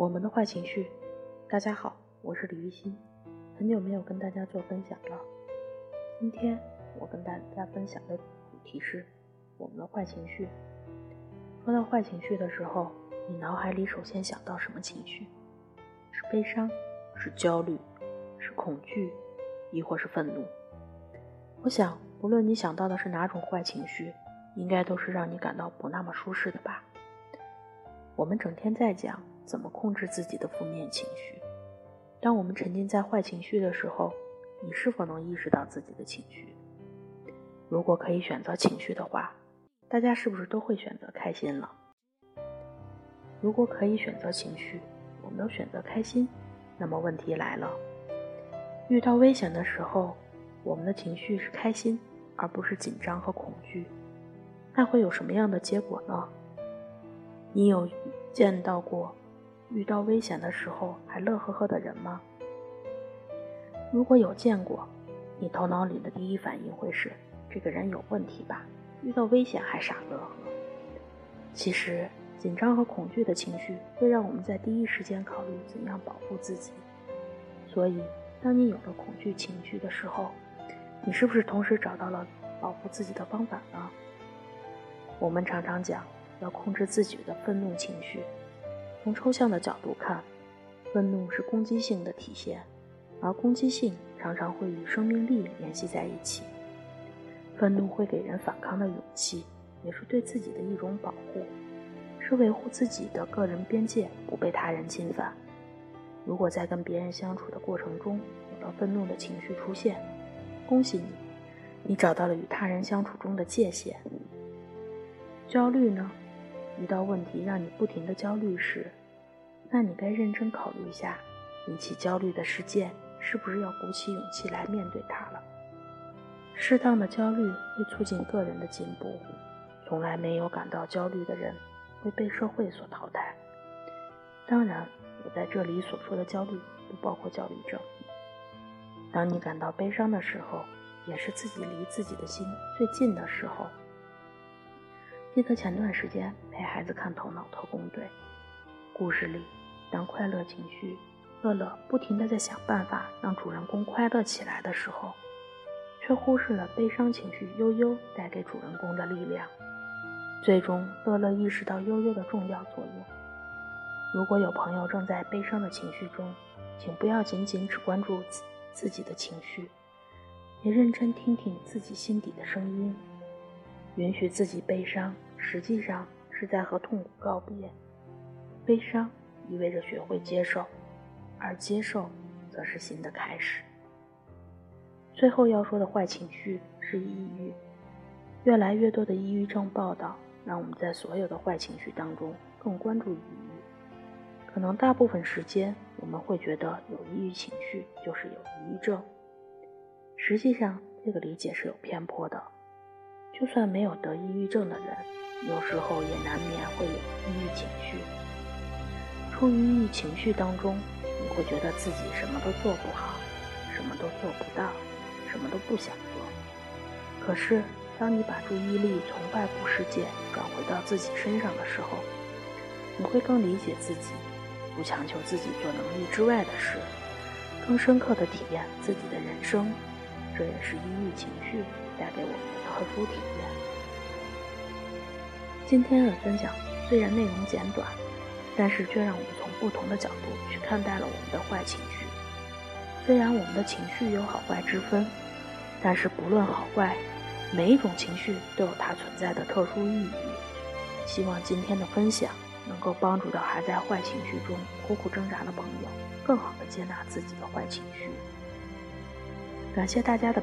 我们的坏情绪，大家好，我是李玉欣，很久没有跟大家做分享了。今天我跟大家分享的主题是我们的坏情绪。说到坏情绪的时候，你脑海里首先想到什么情绪？是悲伤，是焦虑，是恐惧，亦或是愤怒？我想，不论你想到的是哪种坏情绪，应该都是让你感到不那么舒适的吧。我们整天在讲怎么控制自己的负面情绪。当我们沉浸在坏情绪的时候，你是否能意识到自己的情绪？如果可以选择情绪的话，大家是不是都会选择开心了？如果可以选择情绪，我们都选择开心，那么问题来了：遇到危险的时候，我们的情绪是开心，而不是紧张和恐惧，那会有什么样的结果呢？你有见到过遇到危险的时候还乐呵呵的人吗？如果有见过，你头脑里的第一反应会是这个人有问题吧？遇到危险还傻乐呵。其实，紧张和恐惧的情绪会让我们在第一时间考虑怎样保护自己。所以，当你有了恐惧情绪的时候，你是不是同时找到了保护自己的方法呢？我们常常讲。要控制自己的愤怒情绪。从抽象的角度看，愤怒是攻击性的体现，而攻击性常常会与生命力联系在一起。愤怒会给人反抗的勇气，也是对自己的一种保护，是维护自己的个人边界不被他人侵犯。如果在跟别人相处的过程中有了愤怒的情绪出现，恭喜你，你找到了与他人相处中的界限。焦虑呢？遇到问题让你不停的焦虑时，那你该认真考虑一下，引起焦虑的事件是不是要鼓起勇气来面对它了。适当的焦虑会促进个人的进步，从来没有感到焦虑的人会被社会所淘汰。当然，我在这里所说的焦虑不包括焦虑症。当你感到悲伤的时候，也是自己离自己的心最近的时候。记得前段时间陪孩子看《头脑特工队》，故事里，当快乐情绪乐乐不停地在想办法让主人公快乐起来的时候，却忽视了悲伤情绪悠悠带给主人公的力量。最终，乐乐意识到悠悠的重要作用。如果有朋友正在悲伤的情绪中，请不要仅仅只关注自自己的情绪，也认真听听自己心底的声音。允许自己悲伤，实际上是在和痛苦告别。悲伤意味着学会接受，而接受则是新的开始。最后要说的坏情绪是抑郁。越来越多的抑郁症报道，让我们在所有的坏情绪当中更关注抑郁。可能大部分时间我们会觉得有抑郁情绪就是有抑郁症，实际上这个理解是有偏颇的。就算没有得抑郁症的人，有时候也难免会有抑郁情绪。处于抑郁情绪当中，你会觉得自己什么都做不好，什么都做不到，什么都不想做。可是，当你把注意力从外部世界转回到自己身上的时候，你会更理解自己，不强求自己做能力之外的事，更深刻的体验自己的人生。这也是抑郁情绪带给我们的特殊体验。今天的分享虽然内容简短，但是却让我们从不同的角度去看待了我们的坏情绪。虽然我们的情绪有好坏之分，但是不论好坏，每一种情绪都有它存在的特殊意义。希望今天的分享能够帮助到还在坏情绪中苦苦挣扎的朋友，更好的接纳自己的坏情绪。感谢大家的。